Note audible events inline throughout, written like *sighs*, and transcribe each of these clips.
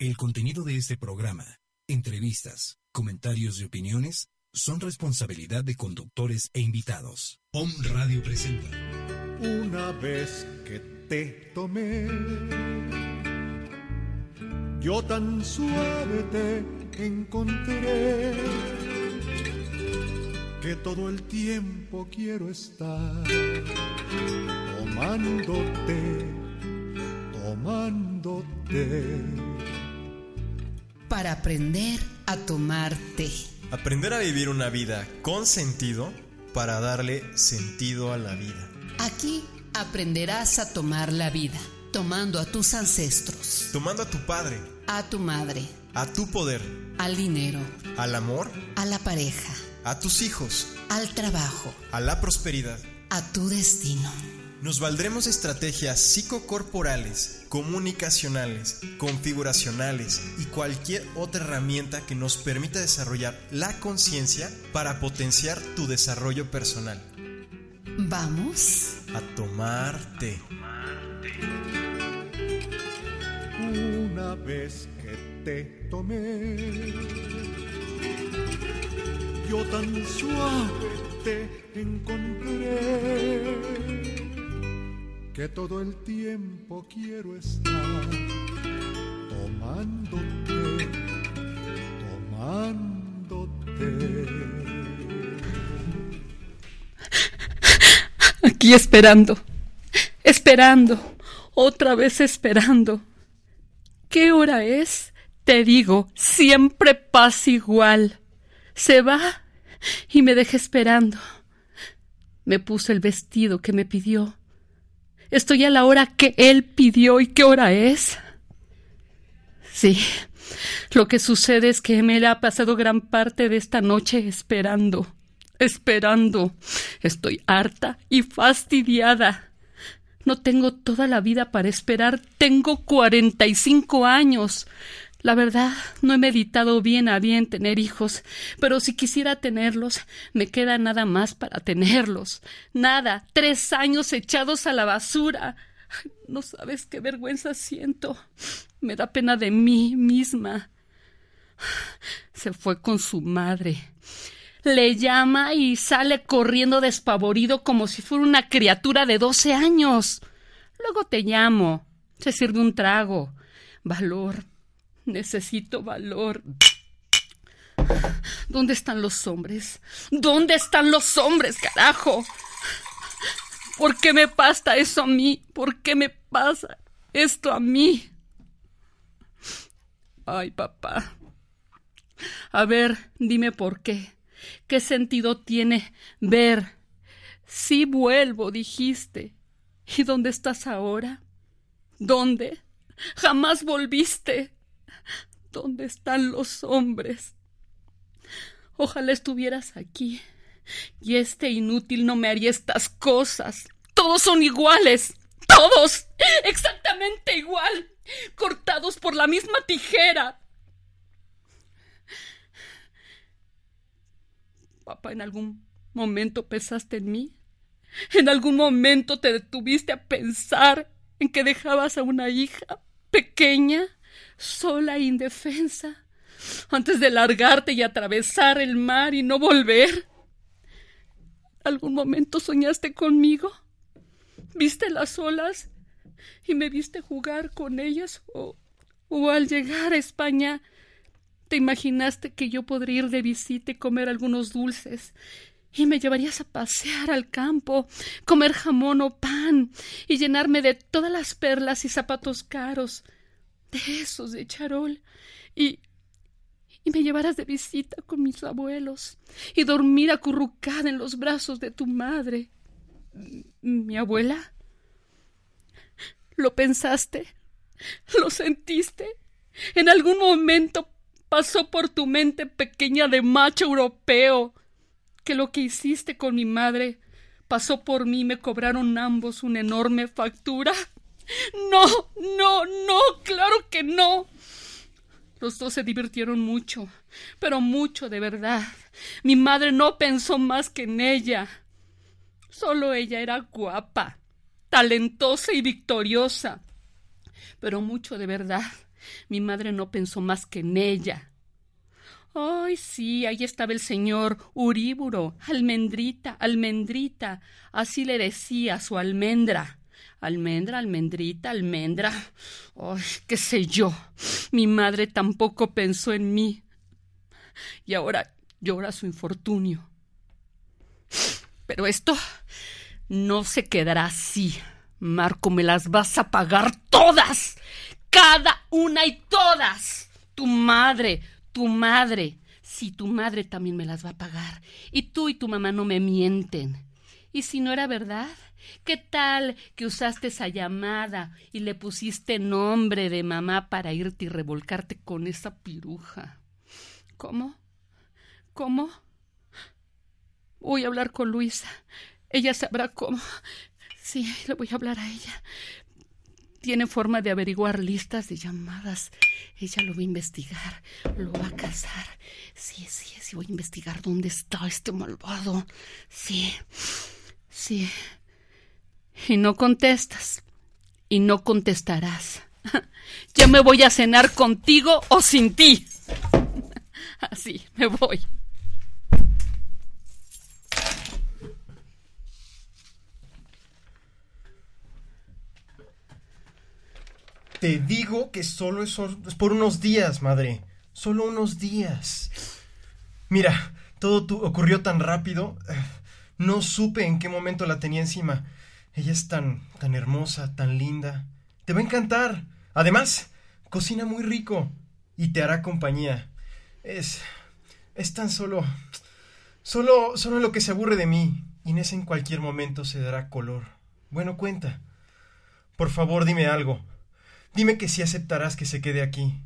El contenido de este programa, entrevistas, comentarios y opiniones son responsabilidad de conductores e invitados. POM Radio presenta. Una vez que te tomé, yo tan suave te encontré que todo el tiempo quiero estar tomándote, tomándote. Para aprender a tomar té. Aprender a vivir una vida con sentido para darle sentido a la vida. Aquí aprenderás a tomar la vida, tomando a tus ancestros, Tomando a tu padre, a tu madre, a tu poder, al dinero, al amor, a la pareja, a tus hijos, al trabajo, a la prosperidad. a tu destino. Nos valdremos de estrategias psicocorporales, comunicacionales, configuracionales y cualquier otra herramienta que nos permita desarrollar la conciencia para potenciar tu desarrollo personal. Vamos. A tomar té. Una vez que te tomé, yo tan suave te encontré que todo el tiempo quiero estar tomándote, tomándote. Aquí esperando, esperando, otra vez esperando. ¿Qué hora es? Te digo, siempre pasa igual. Se va y me deja esperando. Me puso el vestido que me pidió. Estoy a la hora que él pidió y qué hora es. Sí, lo que sucede es que me ha pasado gran parte de esta noche esperando, esperando. Estoy harta y fastidiada. No tengo toda la vida para esperar, tengo cuarenta y cinco años. La verdad, no he meditado bien a bien tener hijos, pero si quisiera tenerlos, me queda nada más para tenerlos. Nada, tres años echados a la basura. No sabes qué vergüenza siento. Me da pena de mí misma. Se fue con su madre. Le llama y sale corriendo despavorido como si fuera una criatura de doce años. Luego te llamo. Se sirve un trago. Valor. Necesito valor. ¿Dónde están los hombres? ¿Dónde están los hombres, carajo? ¿Por qué me pasa eso a mí? ¿Por qué me pasa esto a mí? Ay, papá. A ver, dime por qué. ¿Qué sentido tiene ver? Sí vuelvo, dijiste. ¿Y dónde estás ahora? ¿Dónde? Jamás volviste. ¿Dónde están los hombres? Ojalá estuvieras aquí. Y este inútil no me haría estas cosas. Todos son iguales. Todos. Exactamente igual. Cortados por la misma tijera. Papá, ¿en algún momento pensaste en mí? ¿En algún momento te detuviste a pensar en que dejabas a una hija pequeña, sola e indefensa, antes de largarte y atravesar el mar y no volver? ¿Algún momento soñaste conmigo? ¿Viste las olas y me viste jugar con ellas? ¿O, o al llegar a España te imaginaste que yo podría ir de visita y comer algunos dulces y me llevarías a pasear al campo, comer jamón o pan y llenarme de todas las perlas y zapatos caros, de esos de charol, y y me llevarás de visita con mis abuelos y dormir acurrucada en los brazos de tu madre. ¿Mi abuela? ¿Lo pensaste? ¿Lo sentiste? En algún momento pasó por tu mente pequeña de macho europeo que lo que hiciste con mi madre pasó por mí y me cobraron ambos una enorme factura. No, no. Los dos se divirtieron mucho, pero mucho de verdad. Mi madre no pensó más que en ella. Solo ella era guapa, talentosa y victoriosa. Pero mucho de verdad. Mi madre no pensó más que en ella. Ay, sí, ahí estaba el señor Uríburo, almendrita, almendrita, así le decía su almendra. Almendra, almendrita, almendra. Ay, qué sé yo. Mi madre tampoco pensó en mí. Y ahora llora su infortunio. Pero esto no se quedará así. Marco, me las vas a pagar todas. Cada una y todas. Tu madre, tu madre. Sí, tu madre también me las va a pagar. Y tú y tu mamá no me mienten. ¿Y si no era verdad? ¿Qué tal que usaste esa llamada y le pusiste nombre de mamá para irte y revolcarte con esa piruja? ¿Cómo? ¿Cómo? Voy a hablar con Luisa. Ella sabrá cómo. Sí, le voy a hablar a ella. Tiene forma de averiguar listas de llamadas. Ella lo va a investigar. Lo va a casar. Sí, sí, sí, voy a investigar dónde está este malvado. Sí, sí. Y no contestas. Y no contestarás. *laughs* Ya me voy a cenar contigo o sin ti. *laughs* Así, me voy. Te digo que solo es, por unos días, madre. Solo unos días. Mira, todo ocurrió tan rápido. *sighs* No supe en qué momento la tenía encima. Ella es tan, tan hermosa, tan linda. Te va a encantar. Además, cocina muy rico y te hará compañía. Es. es tan solo. Solo. solo lo que se aburre de mí. Inés en cualquier momento se dará color. Bueno, cuenta. Por favor, dime algo. Dime que sí aceptarás que se quede aquí.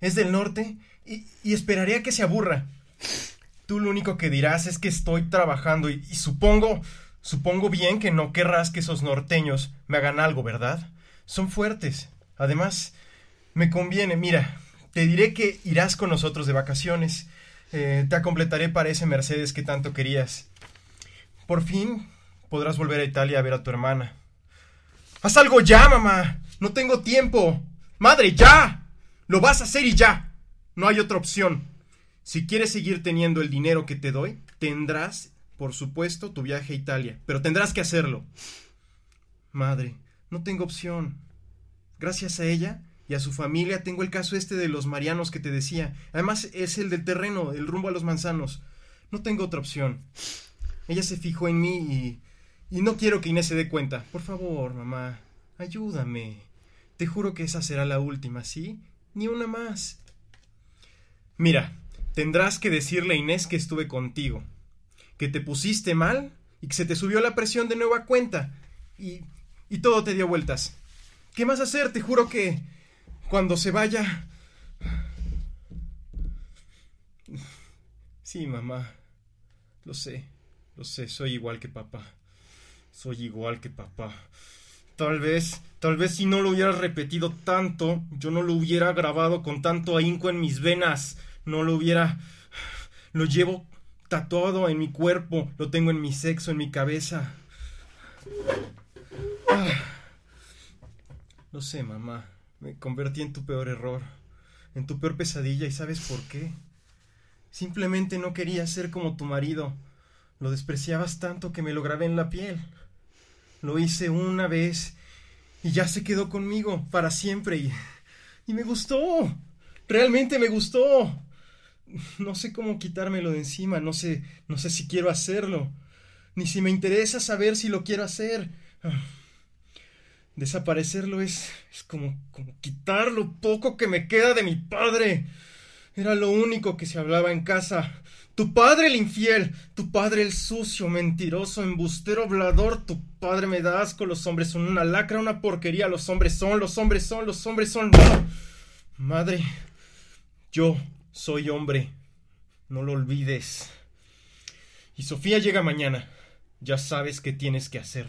Es del norte y, y esperaré a que se aburra. Tú lo único que dirás es que estoy trabajando y, y supongo, supongo bien que no querrás que esos norteños me hagan algo, ¿verdad? Son fuertes. Además, me conviene. Mira, te diré que irás con nosotros de vacaciones. Eh, te completaré para ese Mercedes que tanto querías. Por fin podrás volver a Italia a ver a tu hermana. ¡Haz algo ya, mamá! No tengo tiempo. Madre, ya. Lo vas a hacer y ya. No hay otra opción. Si quieres seguir teniendo el dinero que te doy, tendrás, por supuesto, tu viaje a Italia. Pero tendrás que hacerlo. Madre, no tengo opción. Gracias a ella y a su familia tengo el caso este de los marianos que te decía. Además es el del terreno, el rumbo a los manzanos. No tengo otra opción. Ella se fijó en mí y... Y no quiero que Inés se dé cuenta. Por favor, mamá, ayúdame. Te juro que esa será la última, ¿sí? Ni una más. Mira, tendrás que decirle a Inés que estuve contigo, que te pusiste mal y que se te subió la presión de nueva cuenta y, y todo te dio vueltas. ¿Qué más hacer? Te juro que cuando se vaya... Sí, mamá. Lo sé. Lo sé. Soy igual que papá. Soy igual que papá. Tal vez, tal vez si no lo hubiera repetido tanto, yo no lo hubiera grabado con tanto ahínco en mis venas. No lo hubiera... Lo llevo tatuado en mi cuerpo, lo tengo en mi sexo, en mi cabeza. Ah. Sé, mamá. Me convertí en tu peor error, en tu peor pesadilla, ¿y sabes por qué? Simplemente no quería ser como tu marido. Lo despreciabas tanto que me lo grabé en la piel. Lo hice una vez y ya se quedó conmigo para siempre y, y me gustó. Realmente me gustó. No sé cómo quitármelo de encima, no sé, no sé si quiero hacerlo, ni si me interesa saber si lo quiero hacer. Desaparecerlo es, es como, como quitar lo poco que me queda de mi padre. Era lo único que se hablaba en casa. Tu padre el infiel, tu padre el sucio, mentiroso, embustero, hablador, tu padre me da asco, los hombres son una lacra, una porquería, los hombres son, los hombres son, los hombres son... Madre, yo soy hombre. No lo olvides. Y Sofía llega mañana. Ya sabes qué tienes que hacer.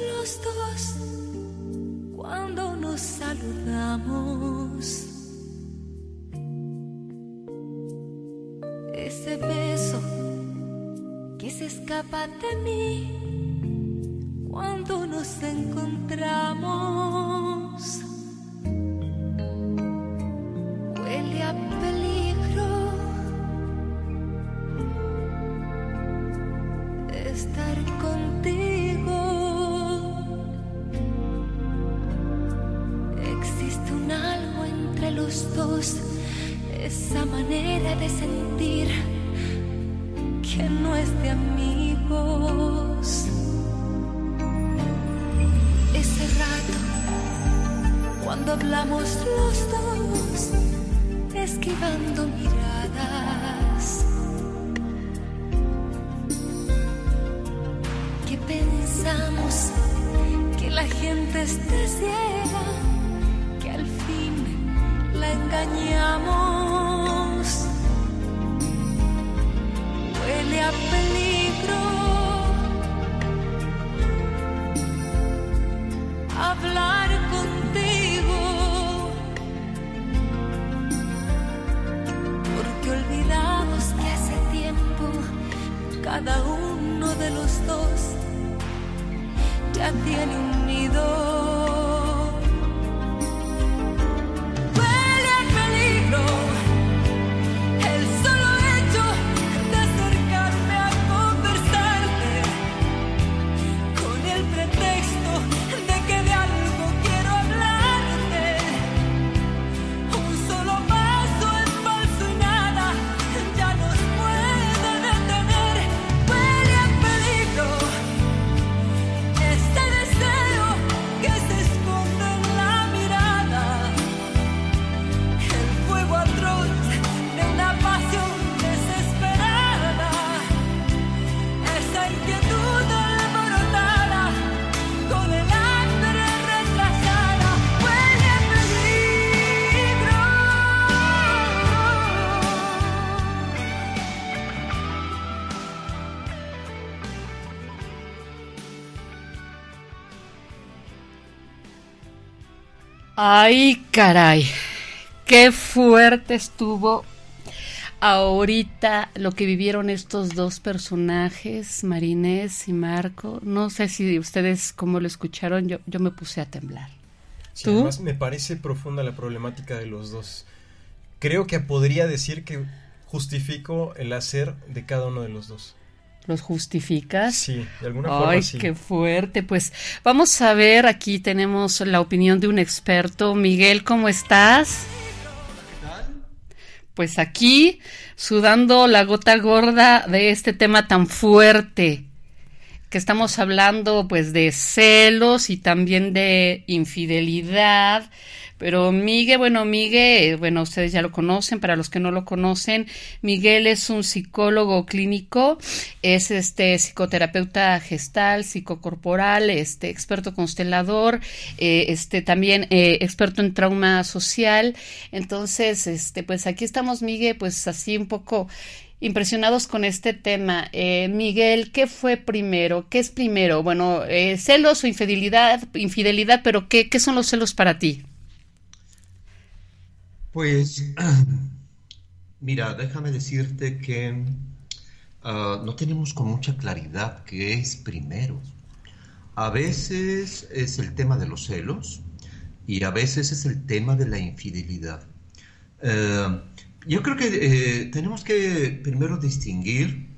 los dos cuando nos saludamos. Ese beso que se escapa de mí hablar contigo. Porque olvidamos que hace tiempo cada uno de los dos ya tiene un nido. Ay, caray. Qué fuerte estuvo ahorita lo que vivieron estos dos personajes, Marinés y Marco. No sé si ustedes como lo escucharon, yo, yo me puse a temblar. ¿Tú? Además me parece profunda la problemática de los dos. Creo que podría decir que justifico el hacer de cada uno de los dos los justificas. Sí, de alguna forma. Ay, qué fuerte. Pues vamos a ver, aquí tenemos la opinión de un experto. Miguel, ¿cómo estás? Pues aquí, sudando la gota gorda de este tema tan fuerte que estamos hablando pues de celos y también de infidelidad pero Miguel, bueno, Miguel, bueno, ustedes ya lo conocen, para los que no lo conocen, Miguel es un psicólogo clínico, es este psicoterapeuta gestal, psicocorporal, este experto constelador, eh, este también eh, experto en trauma social. Entonces, este, pues aquí estamos, Miguel, pues así un poco impresionados con este tema. Eh, Miguel, ¿qué fue primero? ¿Qué es primero? Bueno, celos o infidelidad, infidelidad, pero ¿qué, ¿qué son los celos para ti? Pues, *clears throat* mira, déjame decirte que ah, no tenemos con mucha claridad qué es primero. A veces es el tema de los celos y a veces es el tema de la infidelidad. Eh, yo creo que eh, tenemos que primero distinguir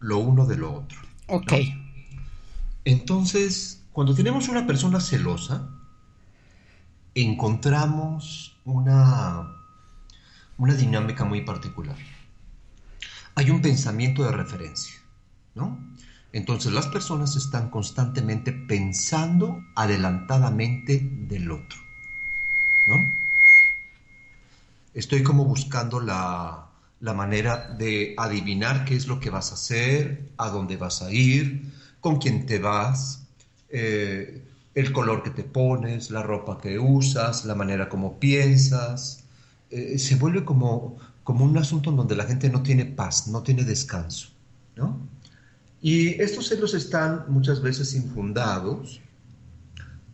lo uno de lo otro. Ok. Entonces, cuando tenemos una persona celosa, encontramos una, una dinámica muy particular. Hay un pensamiento de referencia, ¿no? Entonces las personas están constantemente pensando adelantadamente del otro, ¿no? Estoy como buscando la, la manera de adivinar qué es lo que vas a hacer, a dónde vas a ir, con quién te vas, eh, el color que te pones, la ropa que usas, la manera como piensas. Eh, se vuelve como, como un asunto en donde la gente no tiene paz, no tiene descanso. ¿no? Y estos celos están muchas veces infundados,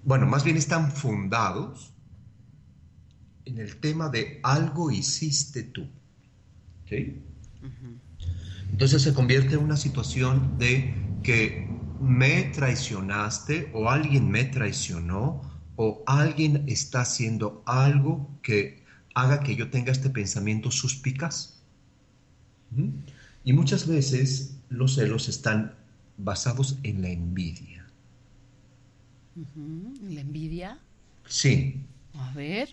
bueno, más bien están fundados en el tema de algo hiciste tú. ¿sí? Entonces se convierte en una situación de que me traicionaste o alguien me traicionó o alguien está haciendo algo que haga que yo tenga este pensamiento suspicaz. Y muchas veces los celos están basados en la envidia. ¿La envidia? Sí. A ver.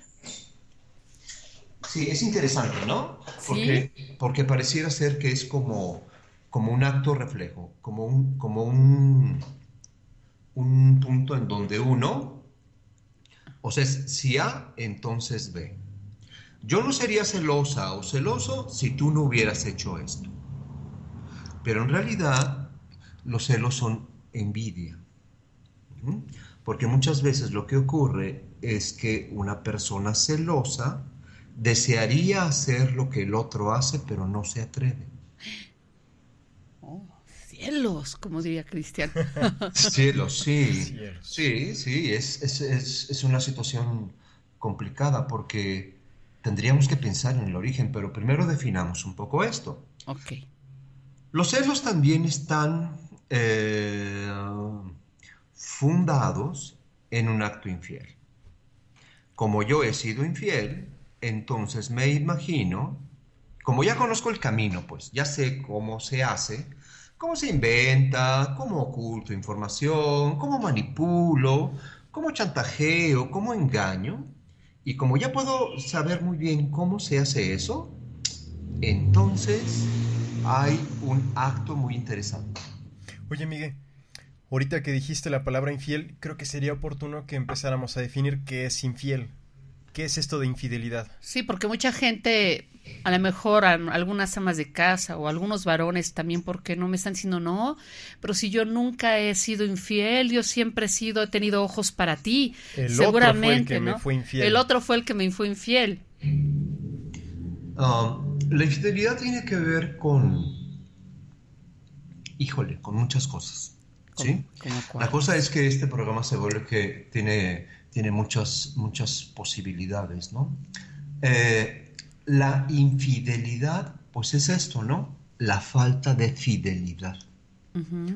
Sí, es interesante, ¿no? Porque, porque pareciera ser que es como, como un acto reflejo, como un, como un, un punto en donde uno, o sea, si A, entonces B. Yo no sería celosa o celoso si tú no hubieras hecho esto. Pero en realidad los celos son envidia. Porque muchas veces lo que ocurre es que una persona celosa desearía hacer lo que el otro hace, pero no se atreve. Oh, cielos, como diría Cristian. *laughs* cielos, sí. Sí, sí, es, es, es, es, una situación complicada porque tendríamos que pensar en el origen, pero primero definamos un poco esto. Ok. Los celos también están eh, fundados en un acto infiel. Como yo he sido infiel, entonces me imagino, como ya conozco el camino, pues ya sé cómo se hace, cómo se inventa, cómo oculto información, cómo manipulo, cómo chantajeo, cómo engaño, y como ya puedo saber muy bien cómo se hace eso, entonces hay un acto muy interesante. Oye, Miguel, ahorita que dijiste la palabra infiel, creo que sería oportuno que empezáramos a definir qué es infiel. ¿Qué es esto de infidelidad? Sí, porque mucha gente, a lo mejor algunas amas de casa o algunos varones también, porque no me están diciendo no, pero si yo nunca he sido infiel, yo siempre he sido, he tenido ojos para ti. El seguramente, otro fue el que ¿no? me fue infiel. El otro fue el que me fue infiel. Um, la infidelidad tiene que ver con, híjole, con muchas cosas. ¿sí? La cosa es que este programa se vuelve que tiene tiene muchas, muchas posibilidades, ¿no? Eh, la infidelidad, pues es esto, ¿no? La falta de fidelidad.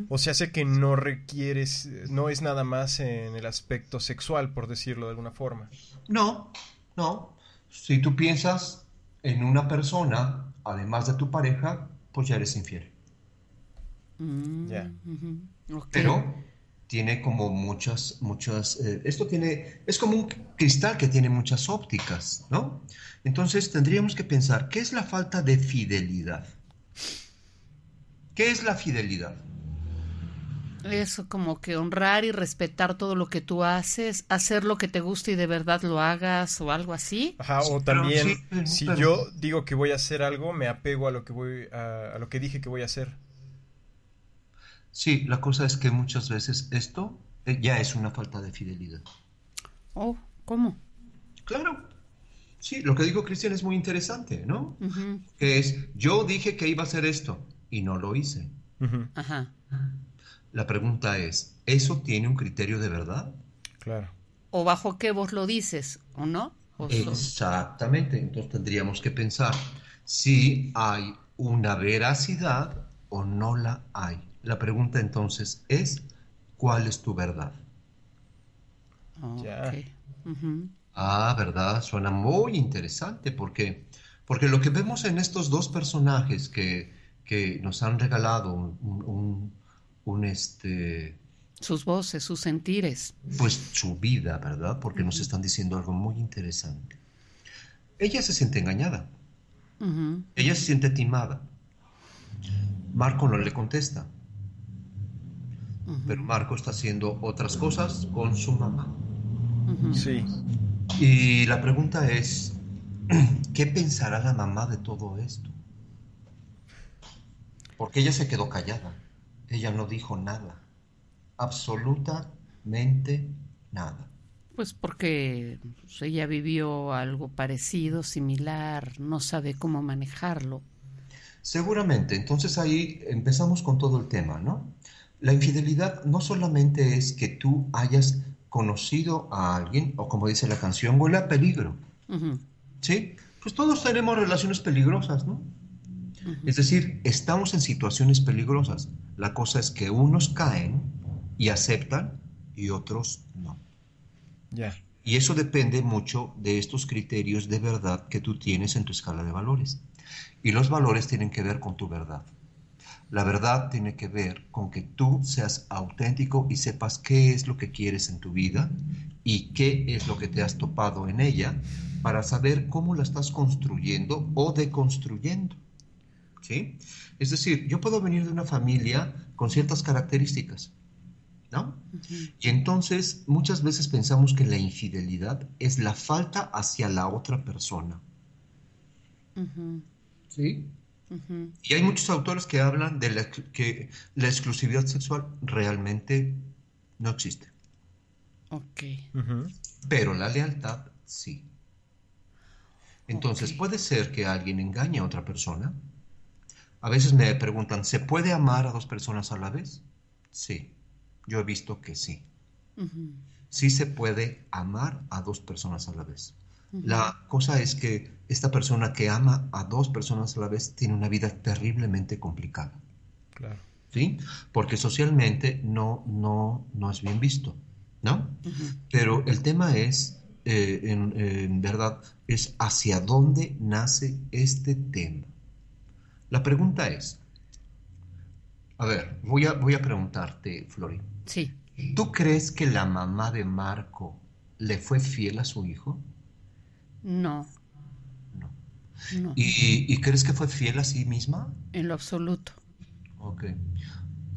O sea, hace que no requieres, no es nada más en el aspecto sexual, por decirlo de alguna forma. No, no. Si tú piensas en una persona, además de tu pareja, pues ya eres infiel. Mm, Ya. ok. Pero tiene como muchas, muchas, eh, esto tiene, es como un cristal que tiene muchas ópticas, ¿no? Entonces tendríamos que pensar, ¿qué es la falta de fidelidad? ¿Qué es la fidelidad? Eso como que honrar y respetar todo lo que tú haces, hacer lo que te gusta y de verdad lo hagas o algo así. Ajá, o pero también, sí, pero- si pero- yo digo que voy a hacer algo, me apego a lo que voy, a, a lo que dije que voy a hacer. Sí, la cosa es que muchas veces esto eh, ya es una falta de fidelidad. Oh, ¿cómo? Claro. Sí, lo que dijo Cristian es muy interesante, ¿no? Que es, yo dije que iba a hacer esto y no lo hice. Ajá. La pregunta es, ¿eso tiene un criterio de verdad? claro. O bajo qué vos lo dices, ¿o no? O Exactamente, entonces tendríamos que pensar si hay una veracidad o no la hay. La pregunta entonces es, ¿cuál es tu verdad? Oh. Ujú. Ah, ¿verdad? Suena muy interesante porque, porque lo que vemos en estos dos personajes que, que nos han regalado un, un, este... Sus voces, sus sentires. Pues su vida, ¿verdad? Porque nos están diciendo algo muy interesante. Ella se siente engañada. Ella se siente timada. Marco no le contesta. Pero Marco está haciendo otras cosas con su mamá. Sí. Y la pregunta es, *clears throat* ¿qué pensará la mamá de todo esto? Porque ella se quedó callada. Ella no dijo nada. Absolutamente nada. Pues porque ella vivió algo parecido, similar, no sabe cómo manejarlo. Seguramente. Entonces ahí empezamos con todo el tema, ¿no? La infidelidad no solamente es que tú hayas conocido a alguien, o como dice la canción, huele a peligro. ¿Sí? Pues todos tenemos relaciones peligrosas, ¿no? Es decir, estamos en situaciones peligrosas. La cosa es que unos caen y aceptan y otros no. Ya. Y eso depende mucho de estos criterios de verdad que tú tienes en tu escala de valores. Y los valores tienen que ver con tu verdad. La verdad tiene que ver con que tú seas auténtico y sepas qué es lo que quieres en tu vida y qué es lo que te has topado en ella para saber cómo la estás construyendo o deconstruyendo. ¿Sí? Es decir, yo puedo venir de una familia con ciertas características, ¿no? Y entonces muchas veces pensamos que la infidelidad es la falta hacia la otra persona. ¿Sí? Y hay muchos autores que hablan de que la exclusividad sexual realmente no existe. Ok. Pero la lealtad sí. Entonces, puede ser que alguien engañe a otra persona. A veces me preguntan, ¿se puede amar a dos personas a la vez? Sí, yo he visto que sí. Sí se puede amar a dos personas a la vez. La cosa es que esta persona que ama a dos personas a la vez tiene una vida terriblemente complicada. Claro. ¿Sí? Porque socialmente no, no, no es bien visto, ¿no? Pero el tema es, eh, en, verdad, es hacia dónde nace este tema. La pregunta es, a ver, voy a, voy a preguntarte, Flori. Sí. ¿Tú crees que la mamá de Marco le fue fiel a su hijo? No. No. ¿Y, crees que fue fiel a sí misma? En lo absoluto. Ok.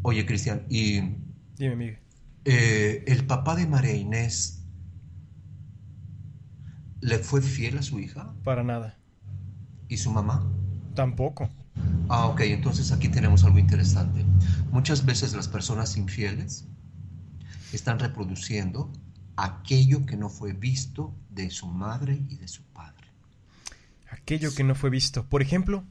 Oye, Cristian, y... Dime, Miguel. Eh, ¿El papá de María Inés le fue fiel a su hija? Para nada. ¿Y su mamá? Tampoco. Ah, ok, entonces aquí tenemos algo interesante. Muchas veces las personas infieles están reproduciendo aquello que no fue visto de su madre y de su padre. Aquello que no fue visto. Por ejemplo.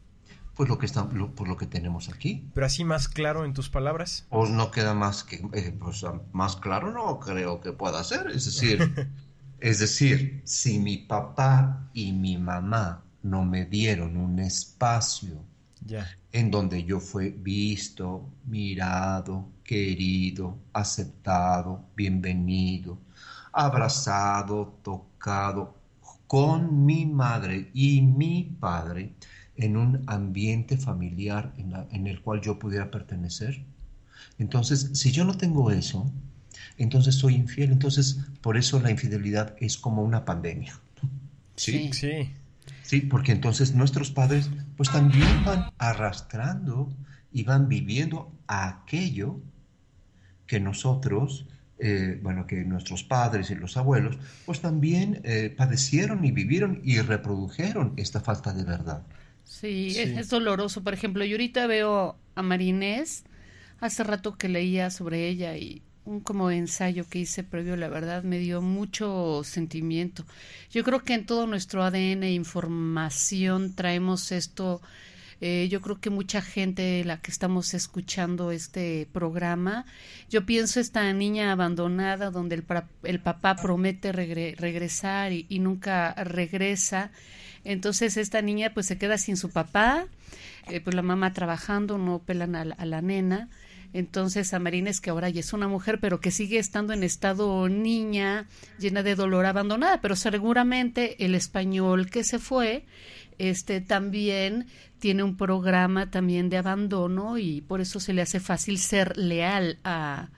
Pues lo que está, por lo que tenemos aquí. Pero así más claro en tus palabras. Pues no queda más que, eh, pues, más claro no creo que pueda ser. Es decir, *laughs* es decir, si mi papá y mi mamá no me dieron un espacio ya. en donde yo fui visto, mirado, querido, aceptado, bienvenido, abrazado, tocado con mi madre y mi padre en un ambiente familiar en, el cual yo pudiera pertenecer. Entonces, si yo no tengo eso, entonces soy infiel. Entonces, por eso la infidelidad es como una pandemia. Sí, sí. Sí, porque entonces nuestros padres pues también van arrastrando y van viviendo aquello que nosotros eh, bueno, que nuestros padres y los abuelos, pues también eh, padecieron y vivieron y reprodujeron esta falta de verdad. Sí, Es, doloroso. Por ejemplo, yo ahorita veo a Marinés, hace rato que leía sobre ella y un como ensayo que hice previo, a la verdad, me dio mucho sentimiento. Yo creo que en todo nuestro ADN e información traemos esto eh, yo creo que mucha gente, la que estamos escuchando este programa, yo pienso esta niña abandonada donde el, el papá promete regresar y, nunca regresa. Entonces esta niña pues se queda sin su papá, eh, pues la mamá trabajando, no pelan a, la nena. Entonces a Marines, que ahora ya es una mujer, pero que sigue estando en estado niña, llena de dolor, abandonada, pero seguramente el español que se fue, este también tiene un programa también de abandono y por eso se le hace fácil ser leal a,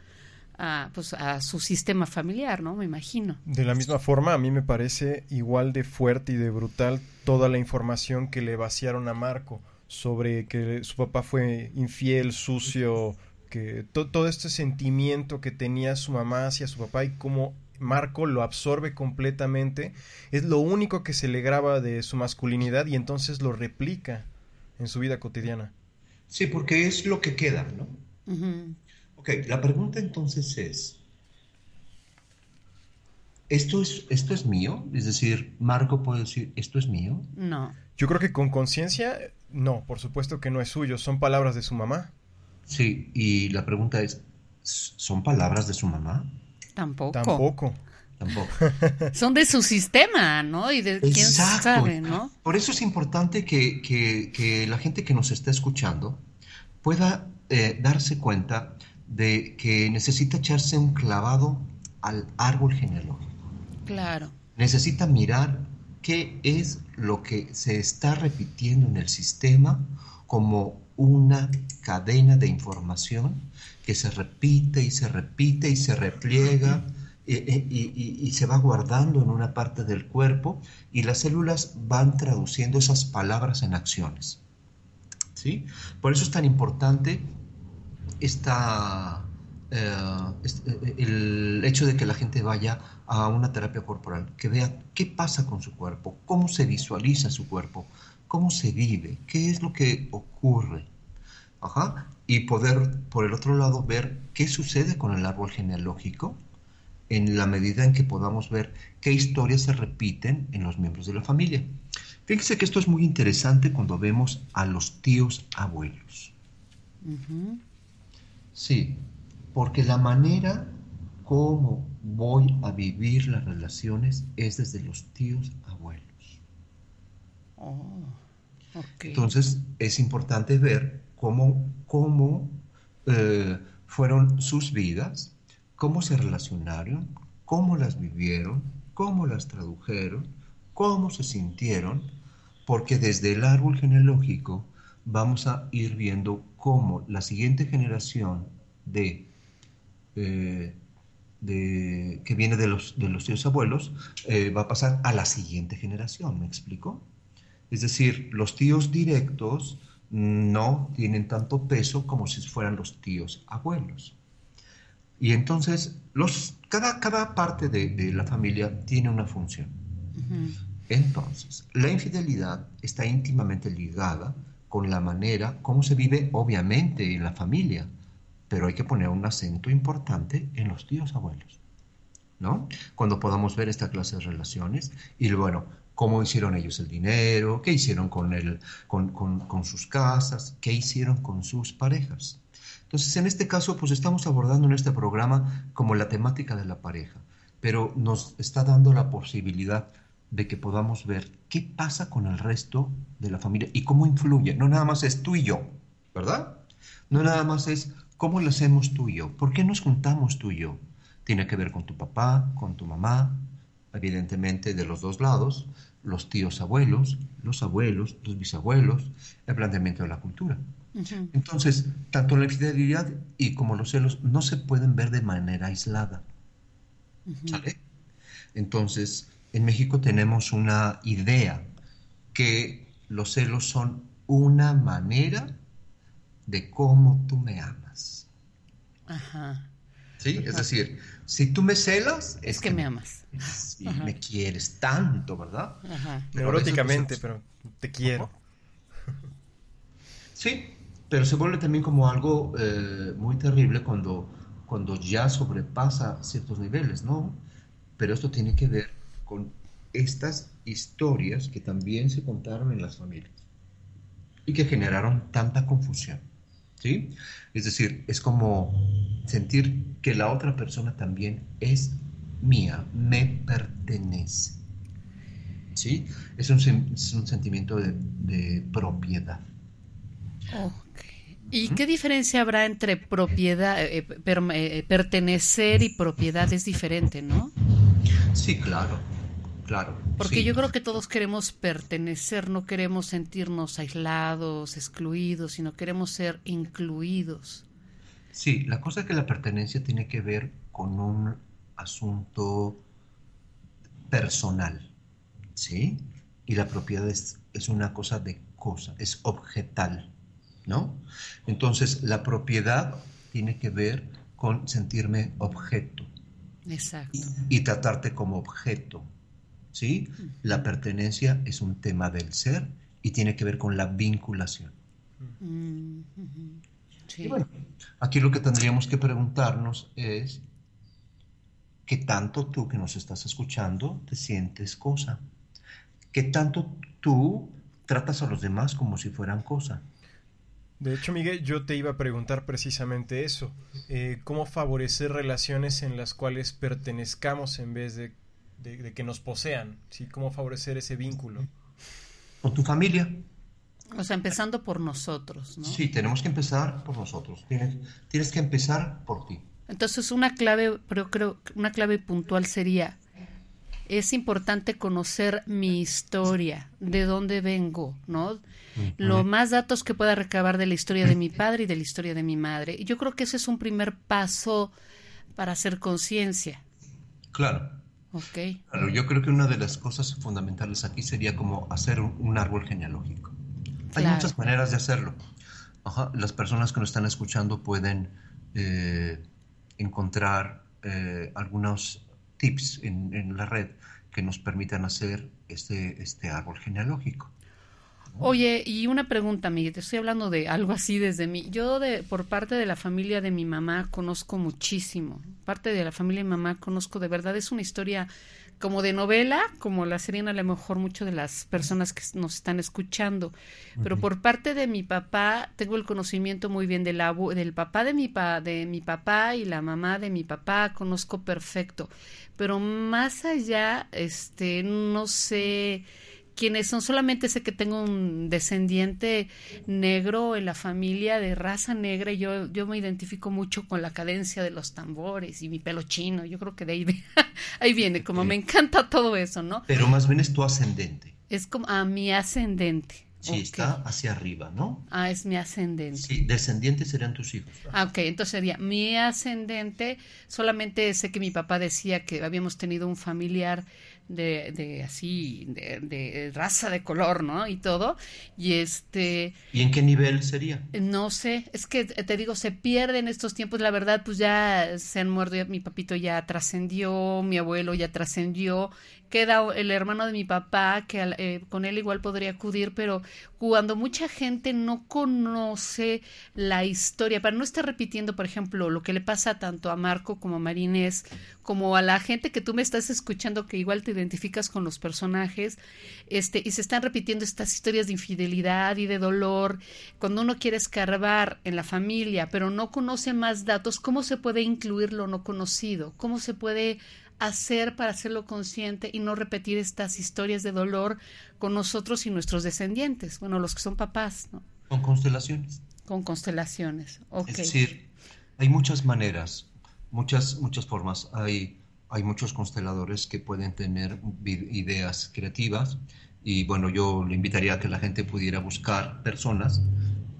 a, pues, a su sistema familiar, ¿no? Me imagino. De la misma forma, a mí me parece igual de fuerte y de brutal toda la información que le vaciaron a Marco sobre que su papá fue infiel, sucio, que todo este sentimiento que tenía su mamá hacia su papá y cómo Marco lo absorbe completamente, es lo único que se le graba de su masculinidad y entonces lo replica en su vida cotidiana. Sí, porque es lo que queda, ¿no? Ok, la pregunta entonces es, ¿esto es, ¿esto es mío? Es decir, Marco puede decir, ¿esto es mío? No. Yo creo que con conciencia, no, por supuesto que no es suyo, son palabras de su mamá. Sí, y la pregunta es, ¿son palabras de su mamá? Tampoco. Tampoco. Tampoco. *laughs* Son de su sistema, ¿no? Y de quién sabe, ¿no? Por eso es importante que, que, la gente que nos está escuchando pueda eh, darse cuenta de que necesita echarse un clavado al árbol genealógico. Claro. Necesita mirar qué es lo que se está repitiendo en el sistema como una cadena de información que se repite y se repite y se repliega y, se va guardando en una parte del cuerpo y las células van traduciendo esas palabras en acciones. ¿sí? Por eso es tan importante esta, eh, eh, el hecho de que la gente vaya a una terapia corporal, que vea qué pasa con su cuerpo, cómo se visualiza su cuerpo, cómo se vive, qué es lo que ocurre. Y poder, por el otro lado, ver qué sucede con el árbol genealógico en la medida en que podamos ver qué historias se repiten en los miembros de la familia. Fíjense que esto es muy interesante cuando vemos a los tíos abuelos. Sí, porque la manera como voy a vivir las relaciones es desde los tíos abuelos. Oh, Entonces es importante ver cómo, cómo eh, fueron sus vidas, cómo se relacionaron, cómo las vivieron, cómo las tradujeron, cómo se sintieron, porque desde el árbol genealógico vamos a ir viendo cómo la siguiente generación de, eh, de que viene de los, de los tíos abuelos eh, va a pasar a la siguiente generación, ¿me explico? Es decir, los tíos directos no tienen tanto peso como si fueran los tíos abuelos. Y entonces, los, cada, cada parte de, la familia tiene una función. Entonces, la infidelidad está íntimamente ligada con la manera como se vive, obviamente, en la familia, pero hay que poner un acento importante en los tíos abuelos, ¿no? Cuando podamos ver esta clase de relaciones y, bueno, cómo hicieron ellos el dinero, qué hicieron con, el, con, con, sus casas, qué hicieron con sus parejas. Entonces, en este caso, pues estamos abordando en este programa como la temática de la pareja, pero nos está dando la posibilidad de que podamos ver qué pasa con el resto de la familia y cómo influye. No nada más es tú y yo, ¿verdad? No nada más es cómo lo hacemos tú y yo, por qué nos juntamos tú y yo. Tiene que ver con tu papá, con tu mamá, evidentemente de los dos lados, los tíos abuelos, los abuelos, los bisabuelos, el planteamiento de la cultura. Entonces, tanto la infidelidad y como los celos no se pueden ver de manera aislada. ¿Sale? Entonces, en México tenemos una idea que los celos son una manera de cómo tú me amas. Ajá. ¿Sí? Es decir, si tú me celas... Es, que, me amas. Y me quieres tanto, ¿verdad? Neuróticamente, pero te quiero. Sí, pero se vuelve también como algo eh, muy terrible cuando, cuando ya sobrepasa ciertos niveles, ¿no? Pero esto tiene que ver con estas historias que también se contaron en las familias y que generaron tanta confusión. ¿Sí? Es decir, es como sentir que la otra persona también es mía, me pertenece. ¿Sí? Es un, sentimiento de, propiedad. ¿Y qué diferencia habrá entre propiedad, eh, eh, pertenecer y propiedad? Es diferente, ¿no? Sí, claro, claro. Porque yo creo que todos queremos pertenecer, no queremos sentirnos aislados, excluidos, sino queremos ser incluidos. Sí, la cosa es que la pertenencia tiene que ver con un asunto personal, ¿sí? Y la propiedad es, es una cosa de cosa, es objetal. ¿no? Entonces, la propiedad tiene que ver con sentirme objeto. Exacto. Y, tratarte como objeto, ¿sí? La pertenencia es un tema del ser y tiene que ver con la vinculación. bueno, aquí lo que tendríamos que preguntarnos es, ¿qué tanto tú que nos estás escuchando te sientes cosa? ¿Qué tanto tú tratas a los demás como si fueran cosa? De hecho, Miguel, yo te iba a preguntar precisamente eso. Eh, ¿Cómo favorecer relaciones en las cuales pertenezcamos en vez de, que nos posean? ¿Sí? ¿Cómo favorecer ese vínculo? Con tu familia. O sea, empezando por nosotros, ¿no? Sí, tenemos que empezar por nosotros. Tienes, tienes que empezar por ti. Entonces, una clave, pero creo una clave puntual sería es importante conocer mi historia, de dónde vengo, ¿no? Lo más datos que pueda recabar de la historia de mi padre y de la historia de mi madre. Y yo creo que ese es un primer paso para hacer conciencia. Claro. Ok. Claro, yo creo que una de las cosas fundamentales aquí sería como hacer un, árbol genealógico. Hay muchas maneras de hacerlo. Las personas que nos están escuchando pueden eh, encontrar eh, algunos tips en, la red que nos permitan hacer este, este árbol genealógico. Oye, y una pregunta, Miguel, te estoy hablando de algo así desde mí. Yo, de, por parte de la familia de mi mamá, conozco muchísimo. Parte de la familia de mi mamá conozco de verdad. Es una historia como de novela, como la serían a lo mejor muchas de las personas que nos están escuchando. Pero por parte de mi papá, tengo el conocimiento muy bien del, del papá de mi, pa de mi papá y la mamá de mi papá, conozco perfecto. Pero más allá, este, no sé quienes son, solamente sé que tengo un descendiente negro en la familia de raza negra y yo, yo me identifico mucho con la cadencia de los tambores y mi pelo chino, yo creo que de ahí, *laughs* ahí viene, como me encanta todo eso, ¿no? Pero más bien es tu ascendente. Es como a mi ascendente. Sí, está hacia arriba, ¿no? Ah, es mi ascendente. Sí, descendientes serían tus hijos. Ah, ok, entonces sería mi ascendente. Solamente sé que mi papá decía que habíamos tenido un familiar de, de así, de, de, raza, de color, ¿no? Y todo. Y este... ¿Y en qué nivel sería? No sé, es que te digo, se pierde en estos tiempos, la verdad, pues ya se han muerto, mi papito ya trascendió, mi abuelo ya trascendió, queda el hermano de mi papá, que eh, con él igual podría acudir, pero cuando mucha gente no conoce la historia, para no estar repitiendo, por ejemplo, lo que le pasa tanto a Marco como a Marinés, como a la gente que tú me estás escuchando, que igual te identificas con los personajes, este, y se están repitiendo estas historias de infidelidad y de dolor, cuando uno quiere escarbar en la familia, pero no conoce más datos, ¿cómo se puede incluir lo no conocido? ¿Cómo se puede hacer para hacerlo consciente y no repetir estas historias de dolor con nosotros y nuestros descendientes, bueno, los que son papás, ¿no? Con constelaciones. Con constelaciones, ok. Es decir, hay muchas maneras, muchas, muchas formas. Hay, hay muchos consteladores que pueden tener ideas creativas y bueno, yo le invitaría a que la gente pudiera buscar personas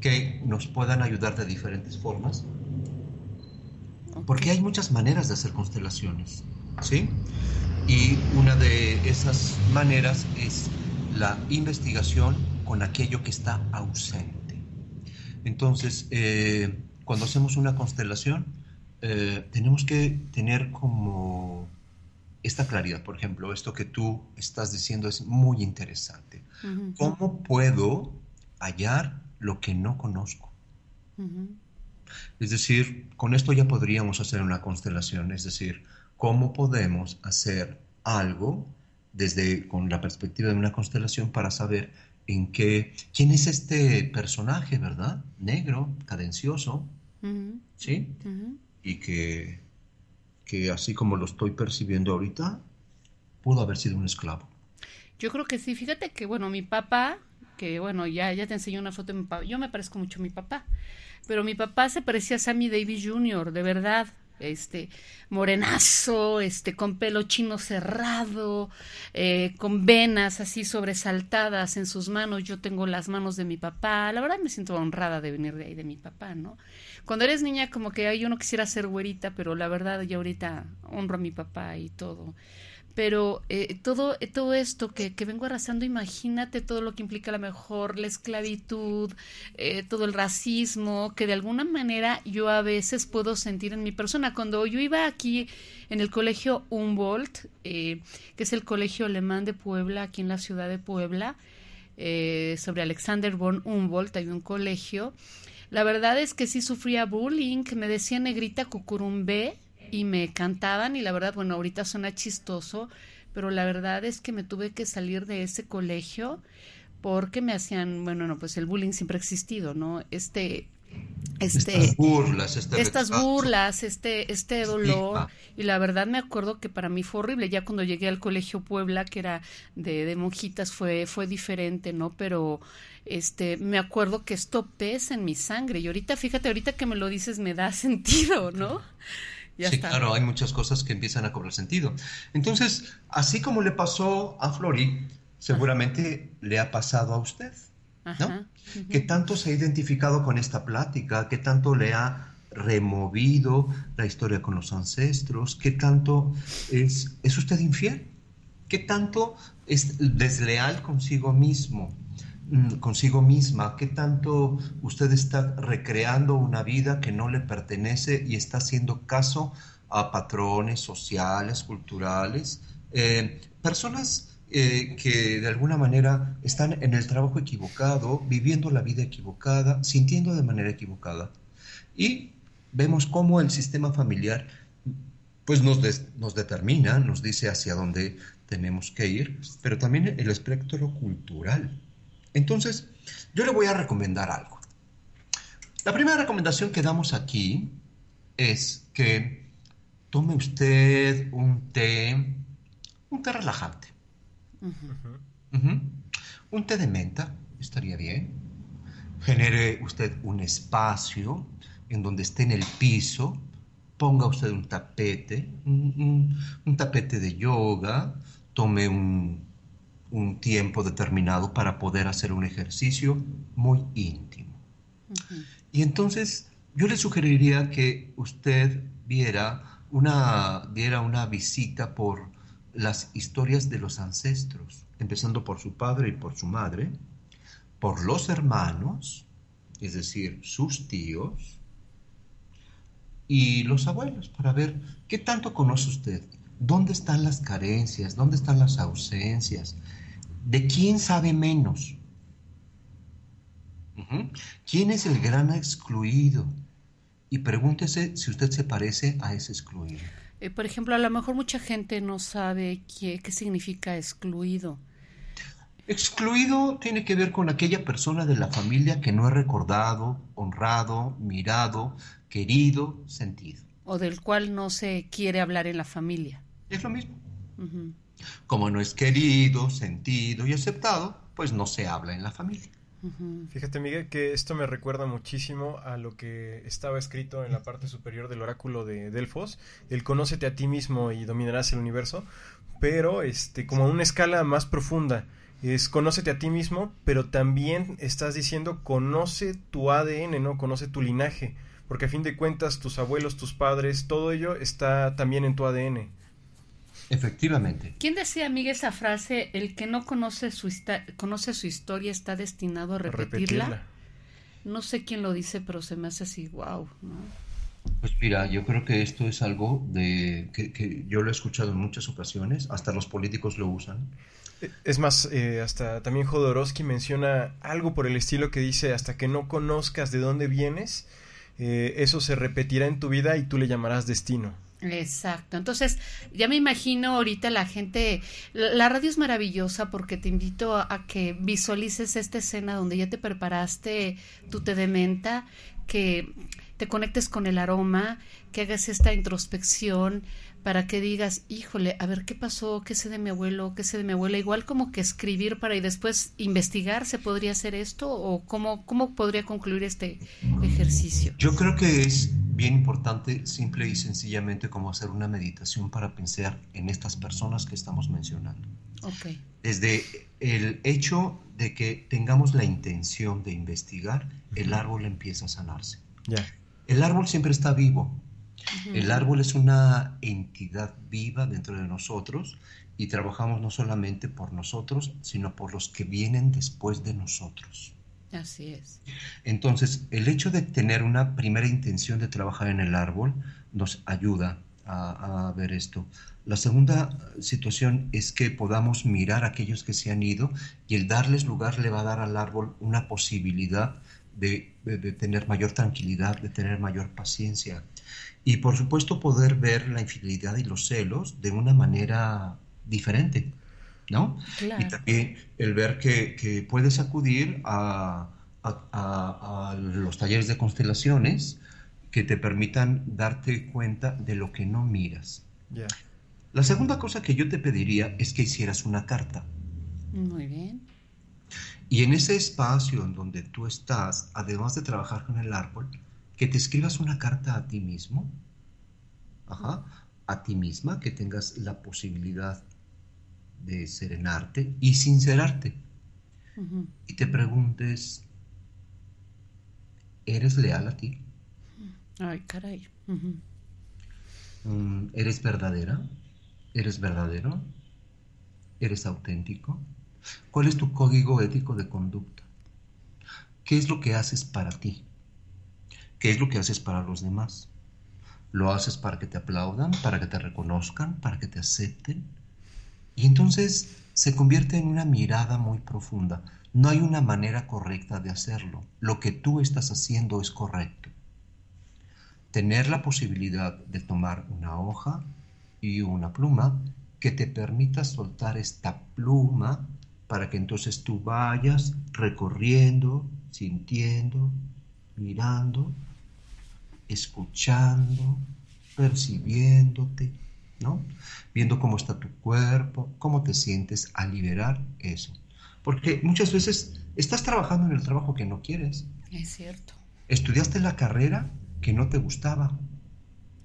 que nos puedan ayudar de diferentes formas. Porque hay muchas maneras de hacer constelaciones. ¿sí? Y una de esas maneras es la investigación con aquello que está ausente. Entonces, eh, cuando hacemos una constelación, eh, tenemos que tener como esta claridad. Por ejemplo, esto que tú estás diciendo es muy interesante. ¿Cómo puedo hallar lo que no conozco? Es decir, con esto ya podríamos hacer una constelación. Es decir, cómo podemos hacer algo desde con la perspectiva de una constelación para saber en qué quién es este personaje, ¿verdad? Negro, cadencioso, ¿sí? Y que que así como lo estoy percibiendo ahorita, pudo haber sido un esclavo. Yo creo que sí. Fíjate que, bueno, mi papá, que bueno, ya, ya te enseñé una foto de mi papá. Yo me parezco mucho a mi papá, pero mi papá se parecía a Sammy Davis Jr., de verdad este morenazo, este con pelo chino cerrado, eh, con venas así sobresaltadas en sus manos. Yo tengo las manos de mi papá. La verdad me siento honrada de venir de ahí de mi papá, ¿no? Cuando eres niña como que yo no quisiera ser güerita, pero la verdad yo ahorita honro a mi papá y todo pero eh, todo, todo esto que, vengo arrasando, imagínate todo lo que implica a lo mejor la esclavitud, eh, todo el racismo, que de alguna manera yo a veces puedo sentir en mi persona. Cuando yo iba aquí en el colegio Humboldt, eh, que es el colegio alemán de Puebla, aquí en la ciudad de Puebla, sobre Alexander von Humboldt, hay un colegio, la verdad es que sí sufría bullying, me decía negrita cucurumbé, y me cantaban y la verdad, bueno, ahorita suena chistoso, pero la verdad es que me tuve que salir de ese colegio porque me hacían, bueno, no, pues el bullying siempre ha existido, ¿no? Este este, estas burlas, este estas burlas, este, este dolor. Y la verdad me acuerdo que para mí fue horrible. Ya cuando llegué al colegio Puebla, que era de, de monjitas, fue, fue diferente, ¿no? Pero este, me acuerdo que esto pesa en mi sangre. Y ahorita, fíjate, ahorita que me lo dices, me da *laughs* sentido, ¿no? sí, claro, hay muchas cosas que empiezan a cobrar sentido. Entonces, así como le pasó a Flori, seguramente le ha pasado a usted, ¿no? Que tanto se ha identificado con esta plática, que tanto le ha removido la historia con los ancestros, que tanto es, es usted infiel, que tanto es desleal consigo mismo. Mm, consigo misma, qué tanto usted está recreando una vida que no le pertenece y está haciendo caso a patrones sociales, culturales, eh, personas eh, que de alguna manera están en el trabajo equivocado, viviendo la vida equivocada, sintiendo de manera equivocada. Y vemos cómo el sistema familiar pues nos, nos determina, nos dice hacia dónde tenemos que ir, pero también el espectro cultural. Entonces, yo le voy a recomendar algo. La primera recomendación que damos aquí es que tome usted un té, un té relajante. Un té de menta estaría bien. Genere usted un espacio en donde esté en el piso. Ponga usted un tapete, un tapete de yoga. Tome un un tiempo determinado para poder hacer un ejercicio muy íntimo. Y entonces yo le sugeriría que usted viera una, diera una visita por las historias de los ancestros, empezando por su padre y por su madre, por los hermanos, es decir, sus tíos, y los abuelos, para ver qué tanto conoce usted, dónde están las carencias, dónde están las ausencias, ¿De quién sabe menos? ¿Quién es el gran excluido? Y pregúntese si usted se parece a ese excluido. Eh, por ejemplo, a lo mejor mucha gente no sabe qué, qué significa excluido. Excluido tiene que ver con aquella persona de la familia que no es recordado, honrado, mirado, querido, sentido. O del cual no se quiere hablar en la familia. Es lo mismo. Como no es querido, sentido y aceptado, pues no se habla en la familia. Fíjate, Miguel, que esto me recuerda muchísimo a lo que estaba escrito en la parte superior del oráculo de Delfos, el conócete a ti mismo y dominarás el universo, pero este como a una escala más profunda. Es conócete a ti mismo, pero también estás diciendo conoce tu ADN, ¿no? Conoce tu linaje, porque a fin de cuentas tus abuelos, tus padres, todo ello está también en tu ADN. Efectivamente. ¿Quién decía, Miguel, esa frase? El que no conoce su, conoce su historia está destinado a repetirla? No sé quién lo dice, pero se me hace así, wow. Pues mira, yo creo que esto es algo de que, yo lo he escuchado en muchas ocasiones, hasta los políticos lo usan. Es más, eh, hasta también Jodorowsky menciona algo por el estilo que dice, hasta que no conozcas de dónde vienes, eh, eso se repetirá en tu vida y tú le llamarás destino. Exacto. Entonces, ya me imagino ahorita la gente, la, radio es maravillosa porque te invito a, que visualices esta escena donde ya te preparaste tu té de menta, que te conectes con el aroma, que hagas esta introspección para que digas, híjole, a ver qué pasó, qué sé de mi abuelo, qué sé de mi abuela, igual como que escribir para y después investigar, ¿se podría hacer esto o cómo, cómo podría concluir este ejercicio? Yo creo que es bien importante, simple y sencillamente, como hacer una meditación para pensar en estas personas que estamos mencionando. Desde el hecho de que tengamos la intención de investigar, el árbol empieza a sanarse. Ya. El árbol siempre está vivo. El árbol es una entidad viva dentro de nosotros y trabajamos no solamente por nosotros, sino por los que vienen después de nosotros. Así es. Entonces, el hecho de tener una primera intención de trabajar en el árbol nos ayuda a, a ver esto. La segunda situación es que podamos mirar a aquellos que se han ido y el darles lugar le va a dar al árbol una posibilidad de, de- de tener mayor tranquilidad, de tener mayor paciencia. Y por supuesto poder ver la infidelidad y los celos de una manera diferente, ¿no? Claro. Y también el ver que, que puedes acudir a, a- a- a los talleres de constelaciones que te permitan darte cuenta de lo que no miras. Ya. La segunda cosa que yo te pediría es que hicieras una carta. Muy bien. Y en ese espacio en donde tú estás, además de trabajar con el árbol, que te escribas una carta a ti mismo, ajá, a ti misma, que tengas la posibilidad de serenarte y sincerarte. Y te preguntes, ¿eres leal a ti? Ay, caray. Mm, ¿Eres verdadera? ¿Eres verdadero? ¿Eres auténtico? ¿Cuál es tu código ético de conducta? ¿Qué es lo que haces para ti? ¿Qué es lo que haces para los demás? ¿Lo haces para que te aplaudan, para que te reconozcan, para que te acepten? Y entonces se convierte en una mirada muy profunda. No hay una manera correcta de hacerlo. Lo que tú estás haciendo es correcto tener la posibilidad de tomar una hoja y una pluma que te permita soltar esta pluma para que entonces tú vayas recorriendo, sintiendo, mirando, escuchando, percibiéndote, ¿no? Viendo cómo está tu cuerpo, cómo te sientes al liberar eso. Porque muchas veces estás trabajando en el trabajo que no quieres. Es cierto. Estudiaste la carrera que no te gustaba.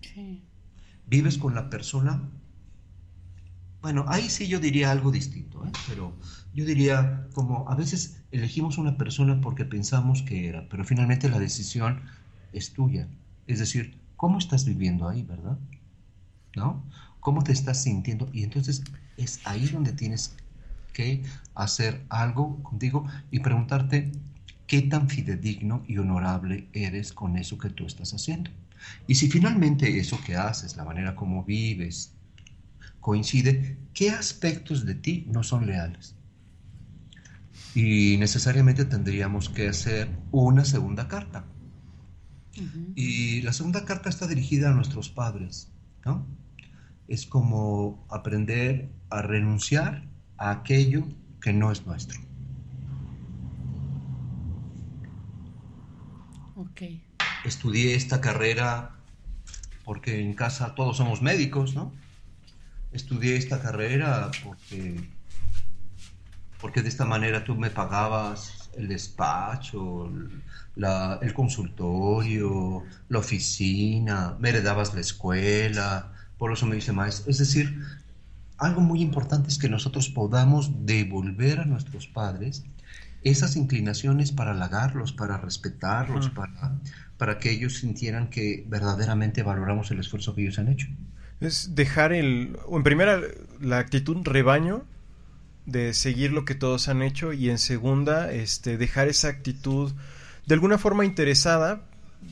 Sí. Vives con la persona. Bueno, ahí sí yo diría algo distinto, ¿eh? pero yo diría como a veces elegimos una persona porque pensamos que era, pero finalmente la decisión es tuya. Es decir, ¿cómo estás viviendo ahí, verdad? ¿No? ¿Cómo te estás sintiendo? Y entonces es ahí donde tienes que hacer algo contigo y preguntarte qué tan fidedigno y honorable eres con eso que tú estás haciendo. Y si finalmente eso que haces, la manera como vives, coincide, ¿qué aspectos de ti no son leales? Y necesariamente tendríamos que hacer una segunda carta. Y la segunda carta está dirigida a nuestros padres, ¿no? Es como aprender a renunciar a aquello que no es nuestro. Ok. Estudié esta carrera porque en casa todos somos médicos, ¿no? Estudié esta carrera porque, porque de esta manera tú me pagabas el despacho, la- el consultorio, la oficina, me heredabas la escuela, por eso me dice maestro. Es decir, algo muy importante es que nosotros podamos devolver a nuestros padres esas inclinaciones para halagarlos, para respetarlos, para, para que ellos sintieran que verdaderamente valoramos el esfuerzo que ellos han hecho. Es dejar el, o en primera, la actitud rebaño de seguir lo que todos han hecho y en segunda, este, dejar esa actitud de alguna forma interesada.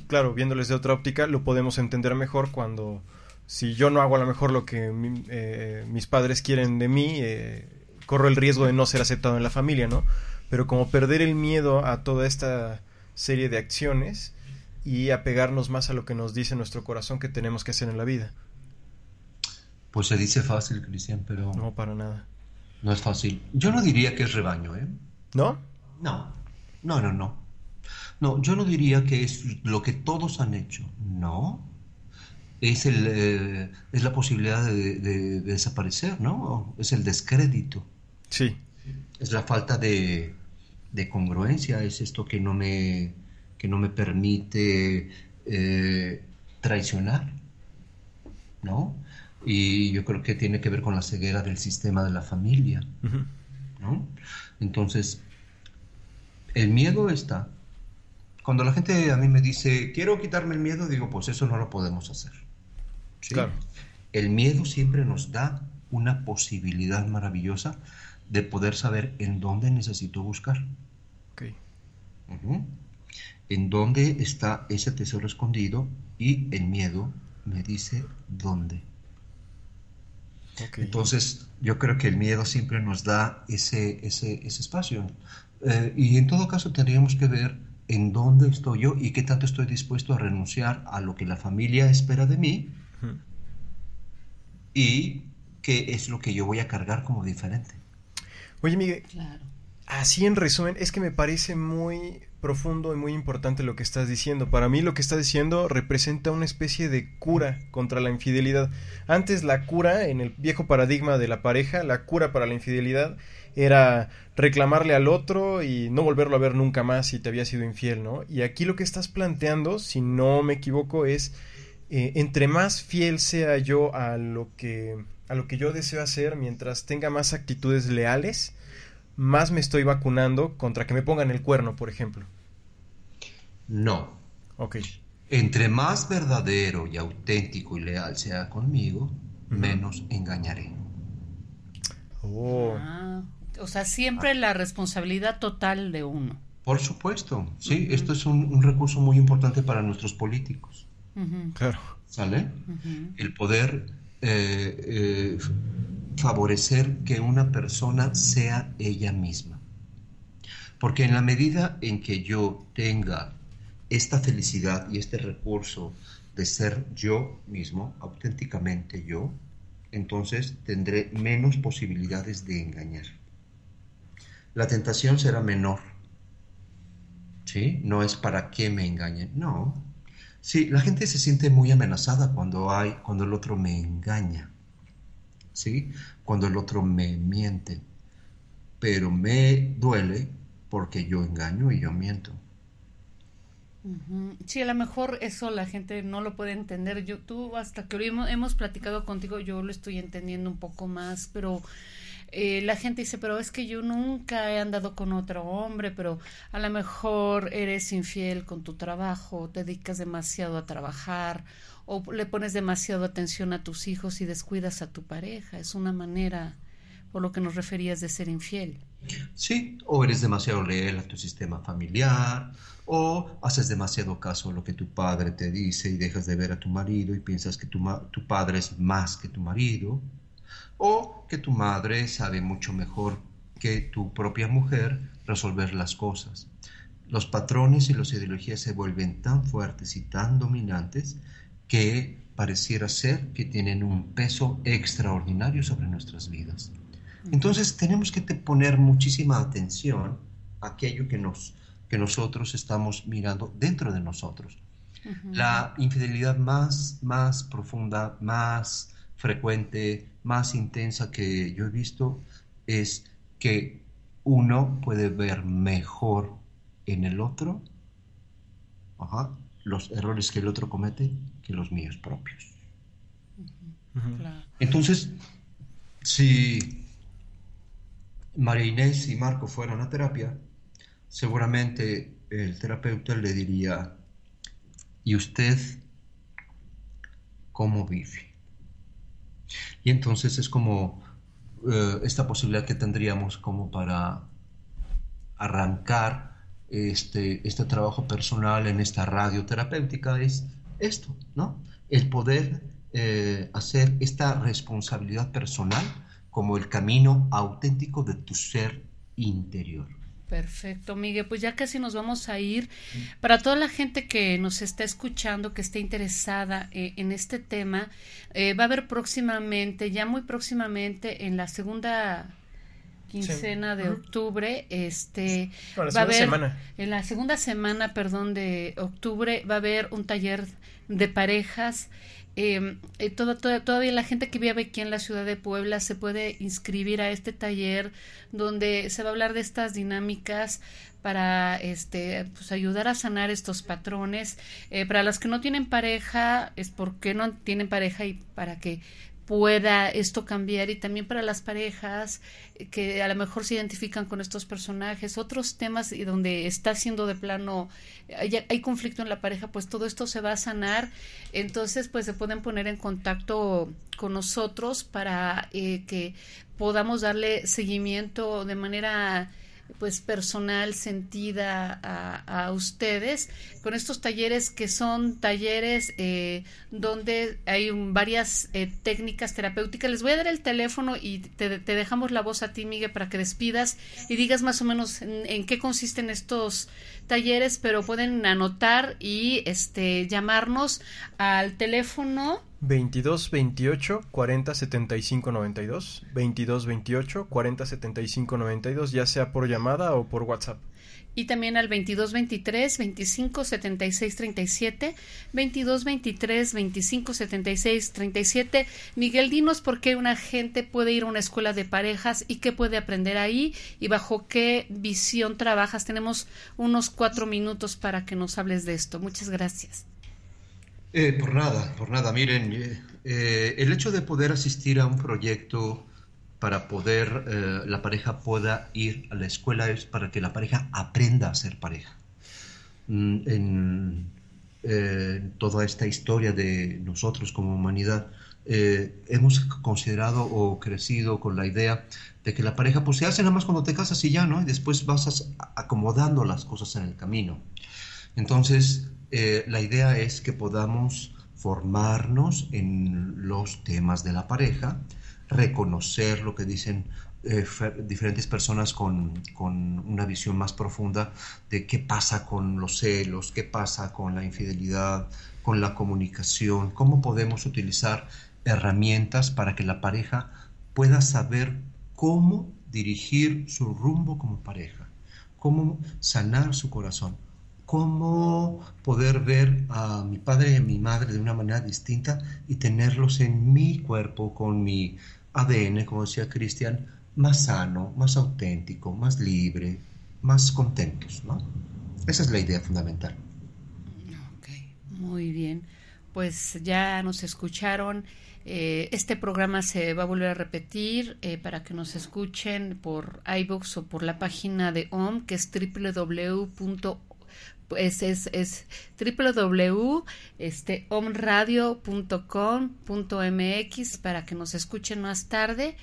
Claro, viéndoles de otra óptica, lo podemos entender mejor cuando si yo no hago a lo mejor lo que mi- eh, mis padres quieren de mí, eh, corro el riesgo de no ser aceptado en la familia, ¿no? Pero como perder el miedo a toda esta serie de acciones y apegarnos más a lo que nos dice nuestro corazón que tenemos que hacer en la vida. Pues se dice fácil, Cristian, pero No, para nada. No es fácil. Yo no diría que es rebaño, ¿eh? ¿No? No, no, no, no. No, yo no diría que es lo que todos han hecho, no. es, el, eh, es la posibilidad de, desaparecer, ¿no? Es el descrédito. Sí. Es la falta de, congruencia, es esto que no me, que no me permite eh, traicionar, ¿no? Y yo creo que tiene que ver con la ceguera del sistema de la familia, ¿no? Entonces, el miedo está. Cuando la gente a mí me dice, quiero quitarme el miedo, digo, pues eso no lo podemos hacer. Claro. El miedo siempre nos da una posibilidad maravillosa de poder saber en dónde necesito buscar. Okay. En dónde está ese tesoro escondido y el miedo me dice dónde. Entonces, yo creo que el miedo siempre nos da ese, ese, ese espacio. Eh, y en todo caso tendríamos que ver en dónde estoy yo y qué tanto estoy dispuesto a renunciar a lo que la familia espera de mí y qué es lo que yo voy a cargar como diferente. Oye, Miguel, así en resumen, es que me parece muy profundo y muy importante lo que estás diciendo. Para mí lo que estás diciendo representa una especie de cura contra la infidelidad. Antes la cura, en el viejo paradigma de la pareja, la cura para la infidelidad era reclamarle al otro y no volverlo a ver nunca más si te había sido infiel, ¿no? Y aquí lo que estás planteando, si no me equivoco, es eh, entre más fiel sea yo a lo que a lo que yo deseo hacer, mientras tenga más actitudes leales, más me estoy vacunando contra que me pongan el cuerno, por ejemplo. No. Ok. Entre más verdadero y auténtico y leal sea conmigo, menos engañaré. Oh. Ah, o sea, siempre la responsabilidad total de uno. Por supuesto, sí, esto es un, recurso muy importante para nuestros políticos. Claro. ¿Sale? El poder eh, eh, favorecer que una persona sea ella misma. Porque en la medida en que yo tenga esta felicidad y este recurso de ser yo mismo, auténticamente yo, entonces tendré menos posibilidades de engañar. La tentación será menor. ¿Sí? No es para que me engañen, no. Sí, la gente se siente muy amenazada cuando hay cuando el otro me engaña. ¿Sí? Cuando el otro me miente. Pero me duele porque yo engaño y yo miento. Sí, a lo mejor eso la gente no lo puede entender. Yo, tú, hasta que hoy hemos, platicado contigo, yo lo estoy entendiendo un poco más, pero eh, la gente dice, pero es que yo nunca he andado con otro hombre, pero a lo mejor eres infiel con tu trabajo, te dedicas demasiado a trabajar o le pones demasiado atención a tus hijos y descuidas a tu pareja. Es una manera, por lo que nos referías, de ser infiel. Sí, o eres demasiado leal a tu sistema familiar, o haces demasiado caso a lo que tu padre te dice y dejas de ver a tu marido y piensas que tu, tu padre es más que tu marido, o que tu madre sabe mucho mejor que tu propia mujer resolver las cosas. Los patrones y las ideologías se vuelven tan fuertes y tan dominantes que pareciera ser que tienen un peso extraordinario sobre nuestras vidas. Entonces tenemos que poner muchísima atención a aquello que nos que nosotros estamos mirando dentro de nosotros. La infidelidad más, más profunda, más frecuente, más intensa que yo he visto es que uno puede ver mejor en el otro los errores que el otro comete que los míos propios. Entonces, si María Inés y Marco fueran a terapia, seguramente el terapeuta le diría, ¿y usted cómo vive? Y entonces es como eh, esta posibilidad que tendríamos como para arrancar este, este trabajo personal en esta radio terapéutica es esto, ¿no? El poder eh, hacer esta responsabilidad personal como el camino auténtico de tu ser interior. Perfecto, Miguel. Pues ya casi nos vamos a ir. Para toda la gente que nos está escuchando, que esté interesada eh, en este tema, eh, va a haber próximamente, ya muy próximamente, en la segunda quincena de octubre, este la va a haber semana. en la segunda semana, perdón, de octubre va a haber un taller de parejas. Eh, eh, todo- todo- todavía la gente que vive aquí en la ciudad de Puebla se puede inscribir a este taller donde se va a hablar de estas dinámicas para este pues ayudar a sanar estos patrones Eh, para las que no tienen pareja es porque no tienen pareja y para que pueda esto cambiar y también para las parejas que a lo mejor se identifican con estos personajes, otros temas y donde está siendo de plano, hay, hay conflicto en la pareja, pues todo esto se va a sanar, entonces pues se pueden poner en contacto con nosotros para eh, que podamos darle seguimiento de manera pues personal, sentida a, ustedes con estos talleres que son talleres eh, donde hay varias eh, técnicas terapéuticas. Les voy a dar el teléfono y te, te dejamos la voz a ti, Miguel, para que despidas y digas más o menos en, en qué consisten estos talleres, pero pueden anotar y este llamarnos al teléfono 22 28 40 75 92 22 28 40 75 92 ya sea por llamada o por WhatsApp. Y también al 2223 25 76 37 2223 25 76 37 Miguel dinos por qué una gente puede ir a una escuela de parejas y qué puede aprender ahí y bajo qué visión trabajas. Tenemos unos cuatro minutos para que nos hables de esto. Muchas gracias Eh, por nada, por nada. Miren, eh, eh, el hecho de poder asistir a un proyecto para poder la pareja pueda ir a la escuela es para que la pareja aprenda a ser pareja. Mm, En toda esta historia de nosotros como humanidad, hemos considerado o crecido con la idea de que la pareja pues se hace nada más cuando te casas y ya, ¿no? Y después vas as- acomodando las cosas en el camino. Entonces, eh, la idea es que podamos formarnos en los temas de la pareja, reconocer lo que dicen eh, fe- diferentes personas con, con una visión más profunda de qué pasa con los celos, qué pasa con la infidelidad, con la comunicación, cómo podemos utilizar herramientas para que la pareja pueda saber cómo dirigir su rumbo como pareja, cómo sanar su corazón, cómo poder ver a mi padre y a mi madre de una manera distinta y tenerlos en mi cuerpo con mi ADN, como decía Cristian, más sano, más auténtico, más libre, más contentos, ¿no? Esa es la idea fundamental. Ok, muy bien. Pues ya nos escucharon. Eh, este programa se va a volver a repetir eh, para que nos escuchen por iBooks o por la página de OM, que es www. Pues es, es www este, para que nos escuchen más tarde